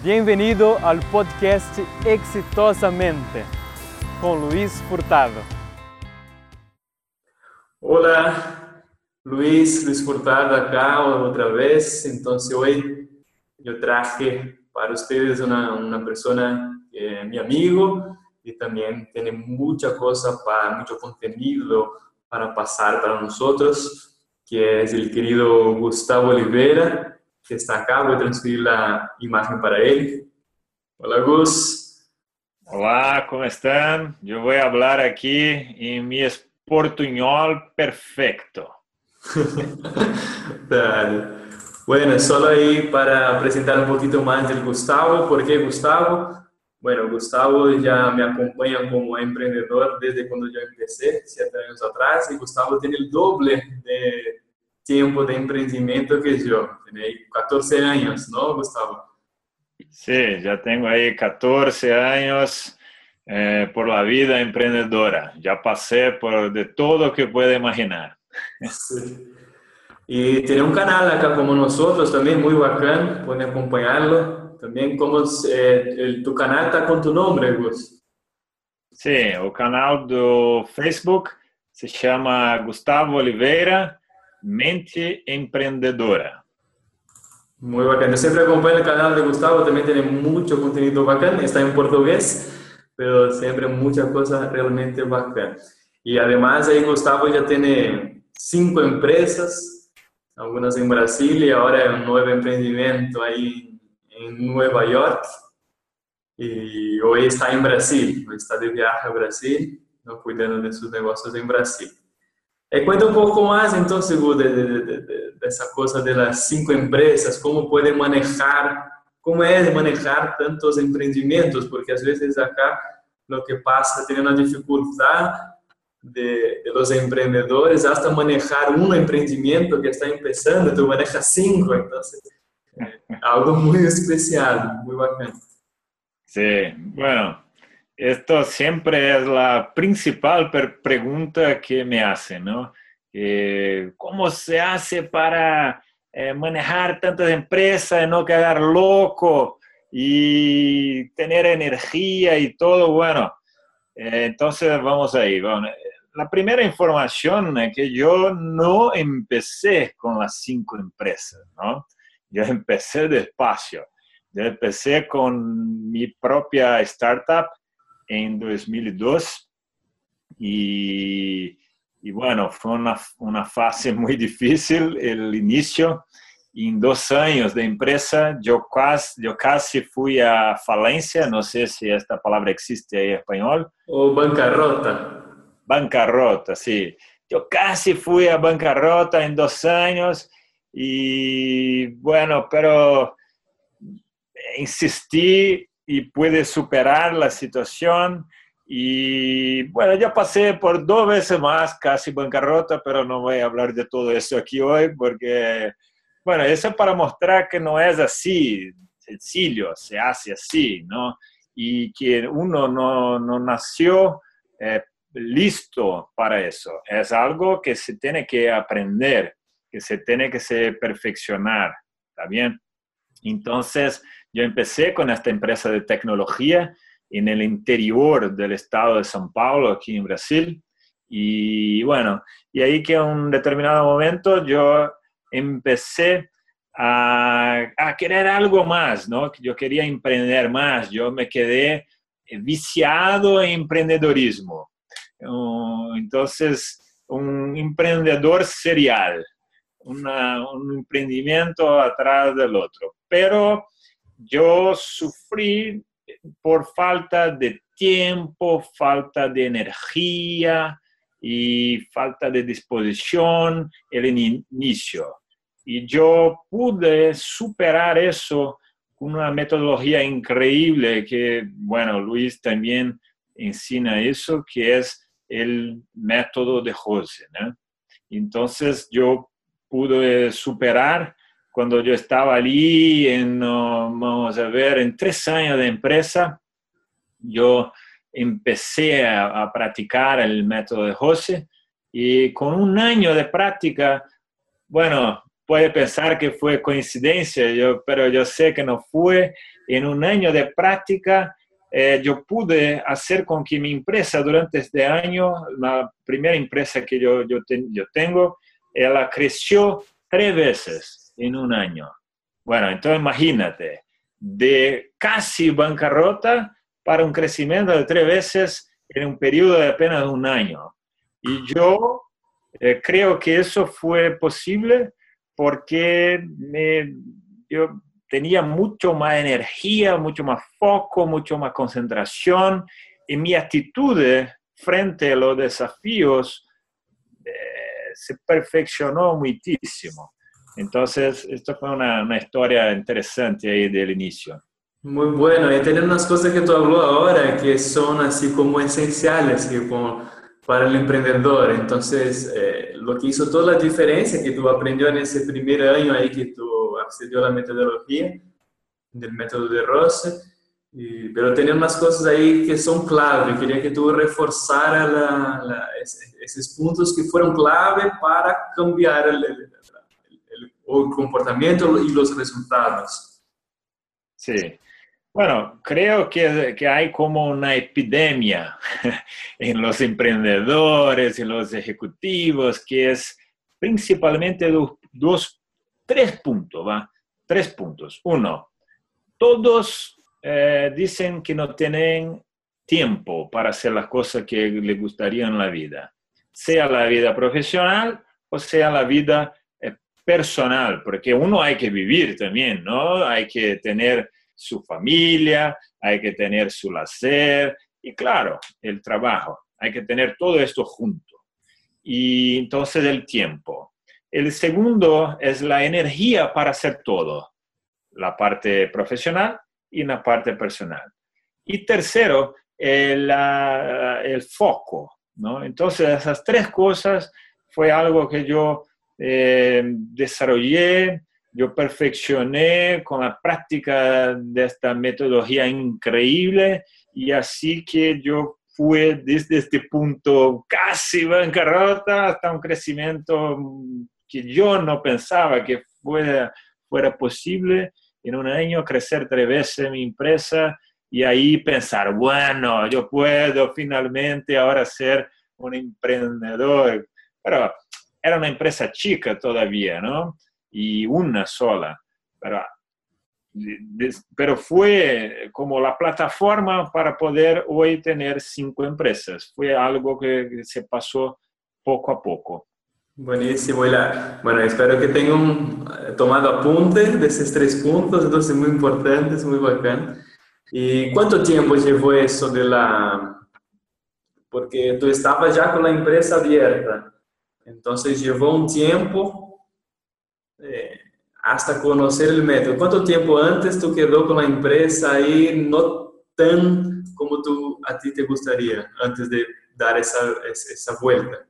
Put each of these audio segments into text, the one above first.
Bem-vindo ao podcast Exitosamente com Luiz Furtado. Olá, Luiz, Luiz Furtado acá outra vez. Então, hoje eu traje para uma, uma pessoa que é meu amigo e também tem muita coisa para, muito conteúdo para passar para nós, que é o querido Gustavo Oliveira que está acá. Voy a transferir la imagen para él. Hola, Gus. Hola, ¿cómo están? Yo voy a hablar aquí en mi portuñol perfecto. Dale. Bueno, solo ahí para presentar un poquito más del Gustavo. ¿Por qué Gustavo? Bueno, Gustavo ya me acompaña como emprendedor desde cuando yo empecé, siete años atrás, y Gustavo tiene el doble de tiempo de emprendimiento que yo. Tiene 14 años, ¿no, Gustavo? Sí, ya tengo ahí 14 años eh, por la vida emprendedora. Ya pasé por de todo que puede imaginar. Sí. Y tiene un canal acá como nosotros también, muy bacán, pueden acompañarlo. También, como eh, el, tu canal está con tu nombre, Gus. Sí, el canal de Facebook se llama Gustavo Oliveira Mente Emprendedora. Muy bacán. Yo siempre acompaño el canal de Gustavo, también tiene mucho contenido bacán, está en portugués, pero siempre muchas cosas realmente bacán. Y además ahí Gustavo ya tiene cinco empresas, algunas en Brasil y ahora un nuevo emprendimiento ahí en Nueva York. Y hoy está en Brasil, está de viaje a Brasil, ¿no? cuidando de sus negocios en Brasil. É, cuenta um pouco mais, então, segundo de, de, de, dessa coisa das cinco empresas, como podem manejar, como é manejar tantos empreendimentos, porque às vezes acá o que passa tem uma dificuldade de, de los empreendedores hasta manejar um empreendimento que está começando, tu maneja cinco, então é algo muito especial, muito bacana. Sí, bueno, Esto siempre es la principal pregunta que me hacen, ¿no? ¿Cómo se hace para eh, manejar tantas empresas y no quedar loco y tener energía y todo? Bueno, eh, entonces vamos ahí. la primera información es que yo no empecé con las cinco empresas, ¿no? Yo empecé despacio. Yo empecé con mi propia startup en 2002 y, y bueno, fue una, una, fase muy difícil el inicio. En dos años de empresa, yo casi, yo casi fui a falencia, no sé si esta palabra existe ahí en español. O bancarrota. Bancarrota, sí. Yo casi fui a bancarrota en dos años y bueno, pero insistí y pude superar la situación. Y bueno, ya pasé por dos veces más casi bancarrota, pero no voy a hablar de todo eso aquí hoy porque, bueno, eso es para mostrar que no es así, sencillo, se hace así, ¿no? Y que uno no, no nació eh, listo para eso. Es algo que se tiene que aprender, que se tiene que perfeccionar, ¿está bien? Entonces, yo empecé con esta empresa de tecnología en el interior del estado de São Paulo, aquí en Brasil. Y bueno, y ahí que en un determinado momento yo empecé a, a, querer algo más, ¿no? Yo quería emprender más, yo me quedé viciado en emprendedorismo. Entonces, un emprendedor serial, una, un emprendimiento atrás del otro. Pero yo sufrí por falta de tiempo, falta de energía y falta de disposición el inicio. Y yo pude superar eso con una metodología increíble que, bueno, Luis también enseña eso, que es el método de José. Entonces yo pude superar cuando yo estaba allí, en, vamos a ver, en tres años de empresa, yo empecé a, practicar el método de José y con un año de práctica, bueno, puede pensar que fue coincidencia, yo, pero yo sé que no fue. En un año de práctica, eh, yo pude hacer con que mi empresa durante este año, la primera empresa que yo, yo tengo, ella creció tres veces en un año. Bueno, entonces imagínate, de casi bancarrota para un crecimiento de tres veces en un periodo de apenas un año. Y yo eh, creo que eso fue posible porque me, yo tenía mucho más energía, mucho más foco, mucho más concentración y mi actitud frente a los desafíos eh, se perfeccionó muchísimo. Entonces, esto fue una, una, historia interesante ahí del inicio. Muy bueno, y tener unas cosas que tú habló ahora que son así como esenciales que como para el emprendedor. Entonces, eh, lo que hizo toda la diferencia que tú aprendió en ese primer año ahí que tú accedió a la metodología del método de Ross, pero tenía unas cosas ahí que son clave. Quería que tú reforzaras la, esos puntos que fueron clave para cambiar el, el, el comportamiento y los resultados. Sí. Bueno, creo que, que, hay como una epidemia en los emprendedores, en los ejecutivos, que es principalmente dos, tres puntos, ¿va? Tres puntos. Uno, todos eh, dicen que no tienen tiempo para hacer las cosas que les gustaría en la vida, sea la vida profesional o sea la vida personal, porque uno hay que vivir también, ¿no? Hay que tener su familia, hay que tener su placer y claro, el trabajo. Hay que tener todo esto junto. Y entonces el tiempo. El segundo es la energía para hacer todo, la parte profesional y la parte personal. Y tercero, el, el foco. ¿no? Entonces esas tres cosas fue algo que yo eh, desarrollé yo perfeccioné con la práctica de esta metodología increíble y así que yo fui desde este punto casi bancarrota hasta un crecimiento que yo no pensaba que fuera, fuera posible en un año crecer tres veces mi empresa y ahí pensar, bueno, yo puedo finalmente ahora ser un emprendedor. Pero era una empresa chica todavía, ¿no? y una sola. Pero, pero fue como la plataforma para poder hoy tener cinco empresas. Fue algo que se pasó poco a poco. Buenísimo, bueno, espero que tengan eh, tomado apunte de esos tres puntos, entonces muy importantes, muy bacán. ¿Y cuánto tiempo llevó eso de la... Porque tú estabas ya con la empresa abierta, entonces llevó un tiempo eh, hasta conocer el método. ¿Cuánto tiempo antes tú quedó con la empresa ahí no tan como tú, a ti te gustaría antes de dar esa, esa vuelta?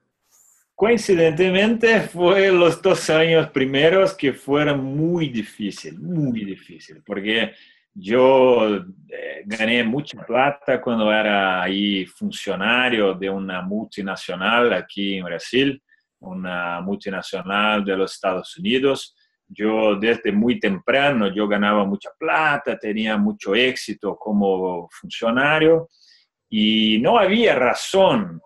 Coincidentemente fue los dos años primeros que fueron muy difíciles, muy difíciles, porque yo eh, gané mucha plata cuando era ahí funcionario de una multinacional aquí en Brasil una multinacional de los Estados Unidos. Yo desde muy temprano, yo ganaba mucha plata, tenía mucho éxito como funcionario y no había razón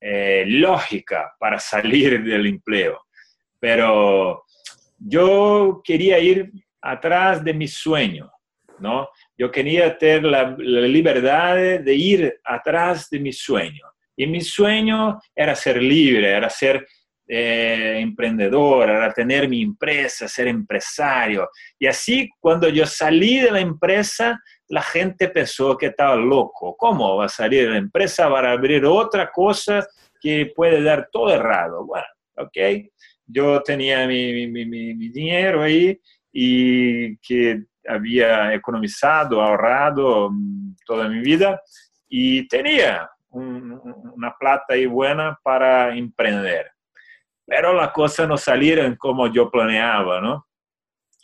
eh, lógica para salir del empleo. Pero yo quería ir atrás de mi sueño, ¿no? Yo quería tener la, la libertad de ir atrás de mi sueño. Y mi sueño era ser libre, era ser eh, emprendedor, era tener mi empresa, ser empresario. Y así cuando yo salí de la empresa, la gente pensó que estaba loco. ¿Cómo va a salir de la empresa para abrir otra cosa que puede dar todo errado? Bueno, ok. Yo tenía mi, dinero ahí y que había economizado, ahorrado mm, toda mi vida y tenía una plata ahí buena para emprender pero las cosas no salieron como yo planeaba, ¿no?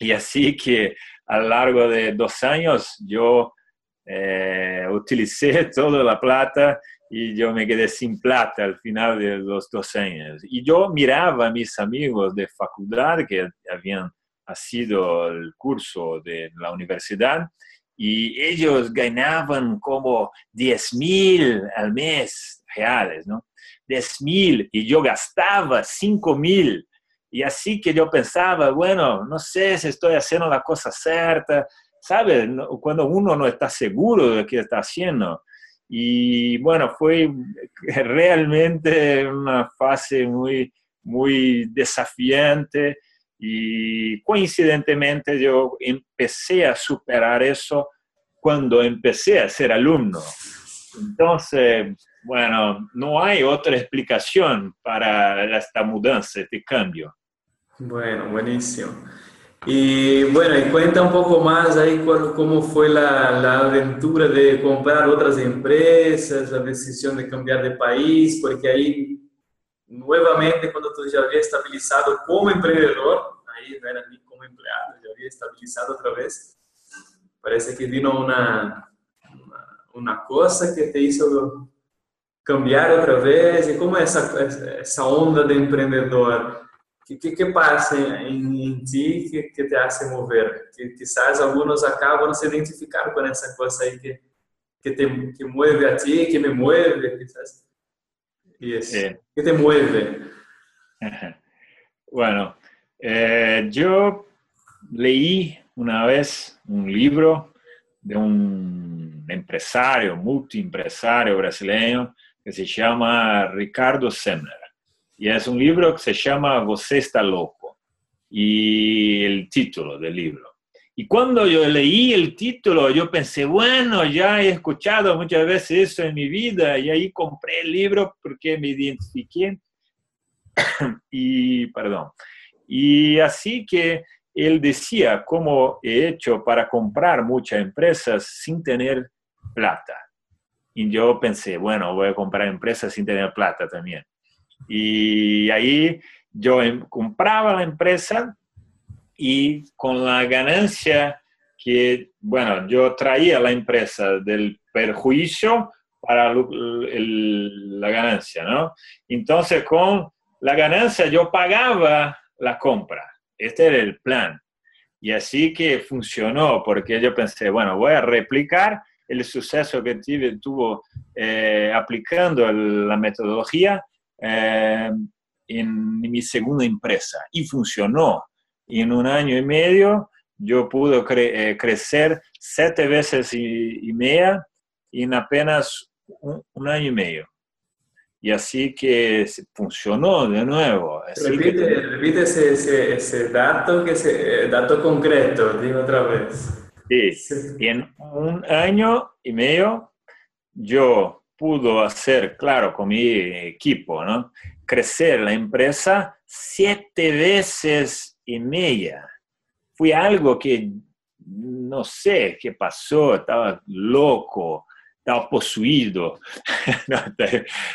Y así que a lo largo de dos años yo eh, utilicé toda la plata y yo me quedé sin plata al final de los dos años. Y yo miraba a mis amigos de facultad que habían sido el curso de la universidad y ellos ganaban como 10 mil al mes reales, ¿no? 10 mil y yo gastaba 5 mil. Y así que yo pensaba, bueno, no sé si estoy haciendo la cosa cierta, ¿sabes? Cuando uno no está seguro de qué está haciendo. Y bueno, fue realmente una fase muy, muy desafiante y coincidentemente yo empecé a superar eso cuando empecé a ser alumno. Entonces, bueno, no hay otra explicación para esta mudanza, este cambio. Bueno, buenísimo. Y bueno, y cuenta un poco más ahí cómo fue la, aventura de comprar otras empresas, la decisión de cambiar de país, porque ahí nuevamente cuando tú ya habías estabilizado como emprendedor, ahí no era ni como empleado, ya había estabilizado otra vez, parece que vino una, una cosa que te hizo cambiar otra vez, y cómo es esa, esa onda de emprendedor ¿Qué, qué, qué pasa en, en ti que, que, te hace mover? Que quizás algunos acabam se identificar con esa cosa ahí que, que te que mueve a ti, que me mueve, quizás. Y es, sí. ¿Qué te mueve? Bueno, eh, yo leí una vez un libro de un empresario, multiempresario brasileño que se llama Ricardo Semler. Y es un libro que se llama Você está loco. Y el título del libro. Y cuando yo leí el título, yo pensé, bueno, ya he escuchado muchas veces eso en mi vida y ahí compré el libro porque me identifiqué. y, perdón. Y así que él decía cómo he hecho para comprar muchas empresas sin tener plata. Y yo pensé, bueno, voy a comprar empresas sin tener plata también. Y ahí yo em, compraba la empresa y con la ganancia que, bueno, yo traía la empresa del perjuicio para la ganancia, ¿no? Entonces con la ganancia yo pagaba la compra. Este era el plan. Y así que funcionó, porque yo pensé, bueno, voy a replicar el suceso que tuvo eh, aplicando la metodología eh, en mi segunda empresa y funcionó. Y en un año y medio yo pude eh, crecer siete veces y, media en apenas un, año y medio. Y así que funcionó de nuevo. Así repite, ese, dato, que ese dato concreto, digo otra vez. Sí, sí. en un año y medio yo pudo hacer, claro, con mi equipo, ¿no? crecer la empresa siete veces y media. Fue algo que no sé qué pasó, estaba loco, estaba poseído. no,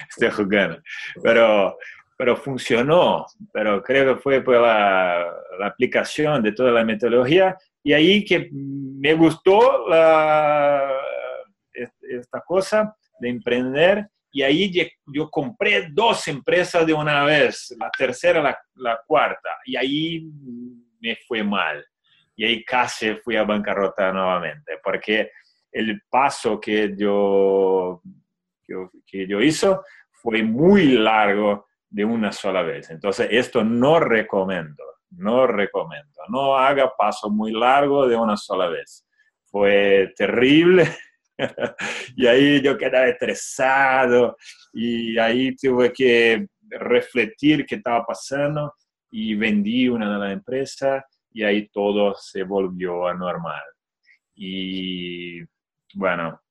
estoy jugando. Pero, pero funcionó, pero creo que fue por la, la, aplicación de toda la metodología. Y ahí que me gustó la, esta cosa de emprender. Y ahí yo compré dos empresas de una vez, la tercera, la, la, cuarta, y ahí me fue mal. Y ahí casi fui a bancarrota nuevamente, porque el paso que yo, que yo hizo fue muy largo de una sola vez. Entonces, esto no recomiendo, no recomiendo. No haga paso muy largo de una sola vez. Fue terrible y ahí yo quedaba estresado y ahí tuve que refletir qué estaba pasando y vendí una de las empresas y ahí todo se volvió a normal. Y bueno,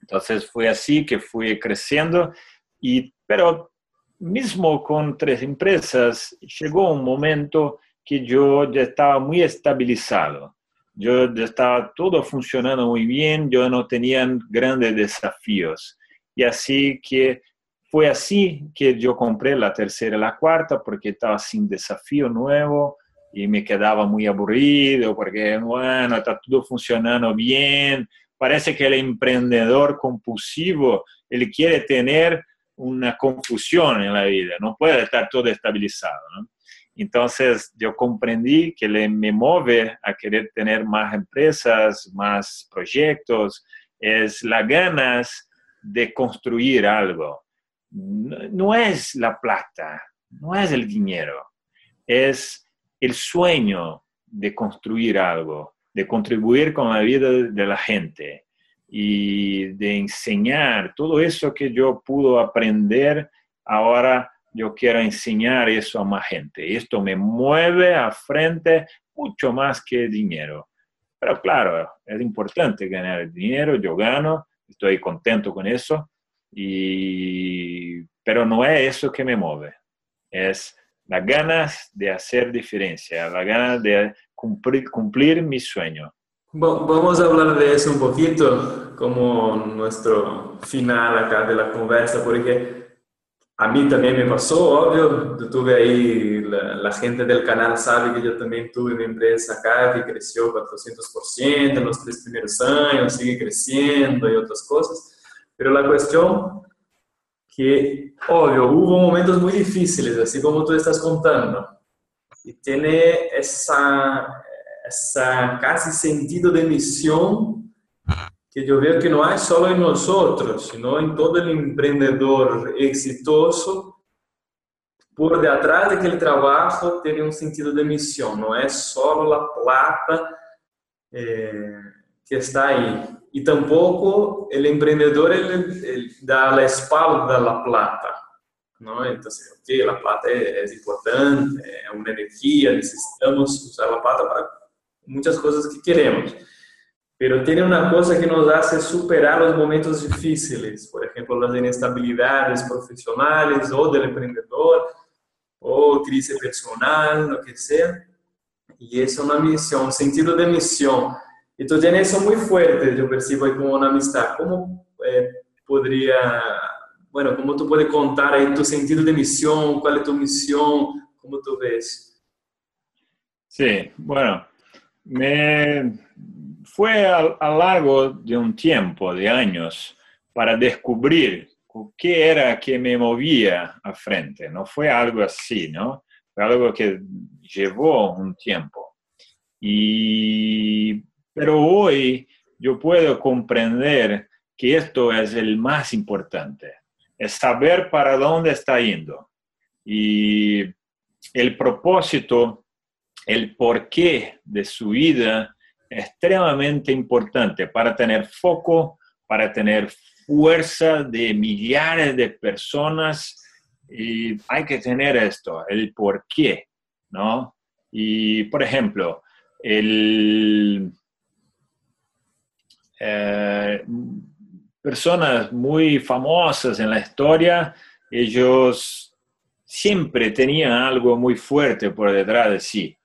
entonces fue así que fui creciendo, y, pero mismo con tres empresas llegó un momento que yo ya estaba muy estabilizado yo estaba todo funcionando muy bien, yo no tenía grandes desafíos. Y así que fue así que yo compré la tercera y la cuarta porque estaba sin desafío nuevo y me quedaba muy aburrido porque, bueno, está todo funcionando bien. Parece que el emprendedor compulsivo él quiere tener una confusión en la vida, no puede estar todo estabilizado. Entonces yo comprendí que le, me mueve a querer tener más empresas, más proyectos, es las ganas de construir algo. no es la plata, no es el dinero, es el sueño de construir algo, de contribuir con la vida de la gente y de enseñar todo eso que yo pude aprender, ahora yo quiero enseñar eso a más gente. Esto me mueve a frente mucho más que dinero. Pero claro, es importante ganar dinero, yo gano, estoy contento con eso, y, pero no es eso que me mueve, es las ganas de hacer diferencia, las ganas de cumplir, cumplir mi sueño. Vamos a hablar de eso un poquito como nuestro final acá de la conversa, porque a mí también me pasó, obvio, yo tuve ahí, la, gente del canal sabe que yo también tuve una empresa acá que creció 400% en los tres primeros años, sigue creciendo y otras cosas, pero la cuestión que, obvio, hubo momentos muy difíciles, así como tú estás contando, y tiene esa, esa casi sentido de misión que yo veo que no hay solo en nosotros, sino en todo el emprendedor exitoso, por detrás de aquele trabajo un sentido de misión, no es solo la plata eh, que está ahí. Y tampoco el emprendedor ele, da la espalda a la plata. ¿no? Entonces, ok, la plata es importante, es una energía, necesitamos usar la plata para muchas cosas que queremos. Pero tiene una cosa que nos hace superar los momentos difíciles, por ejemplo, las inestabilidades profesionales o del emprendedor, o crisis personal, lo que sea. Y es una misión, un sentido de misión y tú tienes eso muy fuerte, yo percibo ahí como una amistad. ¿Cómo eh, podría, bueno, cómo tú puedes contar ahí tu sentido de misión? ¿Cuál es tu misión? ¿Cómo tú ves? Sí, bueno, me fue a, a largo de un tiempo, de años, para descubrir qué era que me movía a frente. No fue algo así, ¿no? Fue algo que llevó un tiempo. Y pero hoy yo puedo comprender que esto es el más importante, es saber para dónde está yendo. Y el propósito, el porqué de su vida es extremadamente importante para tener foco, para tener fuerza de millares de personas. Y hay que tener esto, el porqué, ¿no? Y, por ejemplo, el, eh, personas muy famosas en la historia, ellos siempre tenían algo muy fuerte por detrás de sí.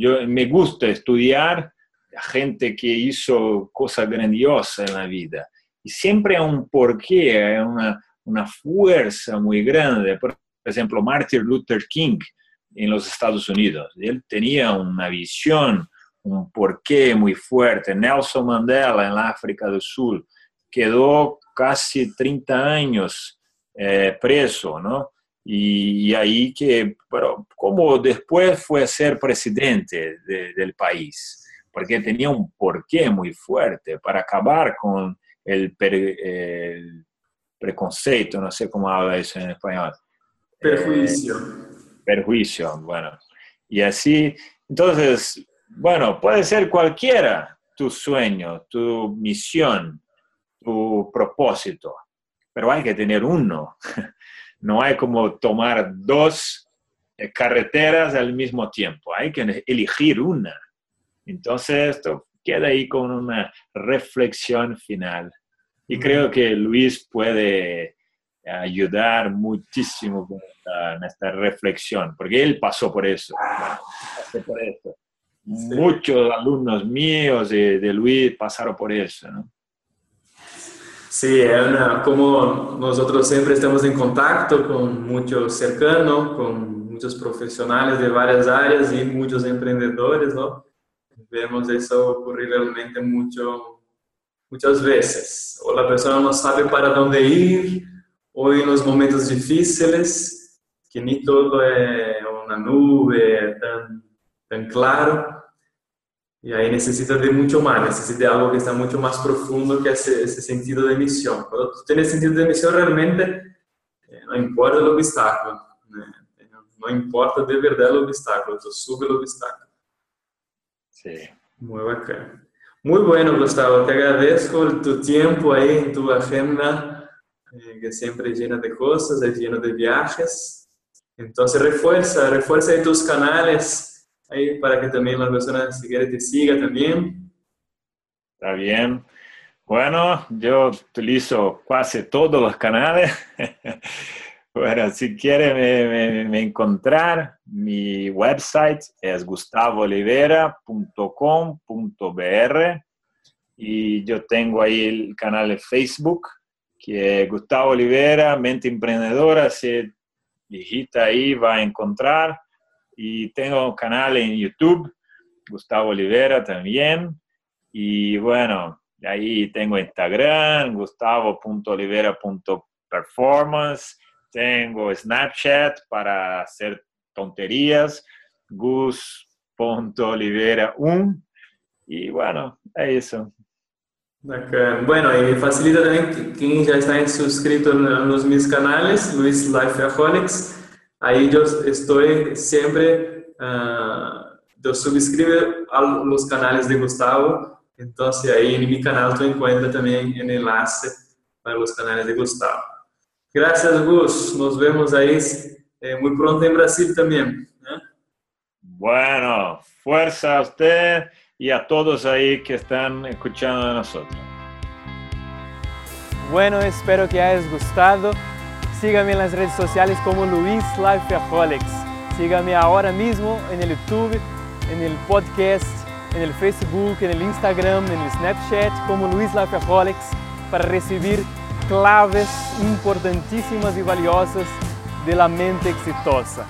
Yo me gusta estudiar a gente que hizo cosas grandiosas en la vida y siempre hay un porqué, una, una fuerza muy grande. Por ejemplo, Martin Luther King en los Estados Unidos, él tenía una visión un porqué muy fuerte. Nelson Mandela en la África del Sur quedó casi 30 años eh, preso, ¿no? Y, ahí que, pero como después fue a ser presidente del país, porque tenía un porqué muy fuerte para acabar con el, preconceito, no sé cómo habla eso en español. Perjuicio. Eh, perjuicio, bueno. Y así, entonces, bueno, puede ser cualquiera tu sueño, tu misión, tu propósito, pero hay que tener uno. No hay como tomar dos eh, carreteras al mismo tiempo, hay que elegir una. Entonces, esto queda ahí con una reflexión final. Y creo que Luis puede ayudar muchísimo en esta, reflexión, porque él pasó por eso. Pasó por eso muchos alumnos míos de, de, Luis pasaron por eso, ¿no? Sí, una, como nosotros siempre estamos en contacto con muchos cercanos, con muchos profesionales de varias áreas y muchos emprendedores, ¿no? Vemos eso ocurrir realmente mucho muchas veces. O la persona no sabe para dónde ir, o en los momentos difíciles, que ni todo es una nube tan, tan claro. Y ahí necesita de mucho más, necesita de algo que está mucho más profundo que ese, ese sentido de misión. Cuando tú tienes sentido de misión, realmente eh, no importa el obstáculo, eh, no importa de verdad el obstáculo, tú subes el obstáculo. Sí. Muy bacán. Muy bueno, Gustavo, te agradezco tu tiempo ahí en tu agenda, eh, que siempre llena de cosas, es lleno de viajes. Entonces refuerza, refuerza ahí tus canales ahí para que también las personas, si quieren, te sigan también. Está bien. Bueno, yo utilizo casi todos los canales. bueno, si quieren me, encontrar, mi website es gustavoolivera.com.br y yo tengo ahí el canal de Facebook que es Gustavo Olivera, Mente Emprendedora, si digita ahí va a encontrar y tengo un canal en YouTube, Gustavo Olivera también. Y bueno, ahí tengo Instagram, gustavo.olivera.performance. Tengo Snapchat para hacer tonterías, gus.olivera1. Y bueno, es eso. Bueno, y facilita también quien ya está suscrito en los mis canales, Luis Lifeaholics Ahí yo estoy siempre, uh, yo suscribo a los canales de Gustavo, entonces ahí en mi canal tú encuentras también el enlace para los canales de Gustavo. Gracias Gus, nos vemos ahí eh, muy pronto en Brasil también. ¿eh? Bueno, fuerza a usted y a todos ahí que están escuchando a nosotros. Bueno, espero que hayas gustado. Sígame en las redes sociales como Luis Lifeaholics. Sígame ahora mismo en el YouTube, en el podcast, en el Facebook, en el Instagram, en el Snapchat como Luis Lifeaholics para recibir claves importantísimas y valiosas de la mente exitosa.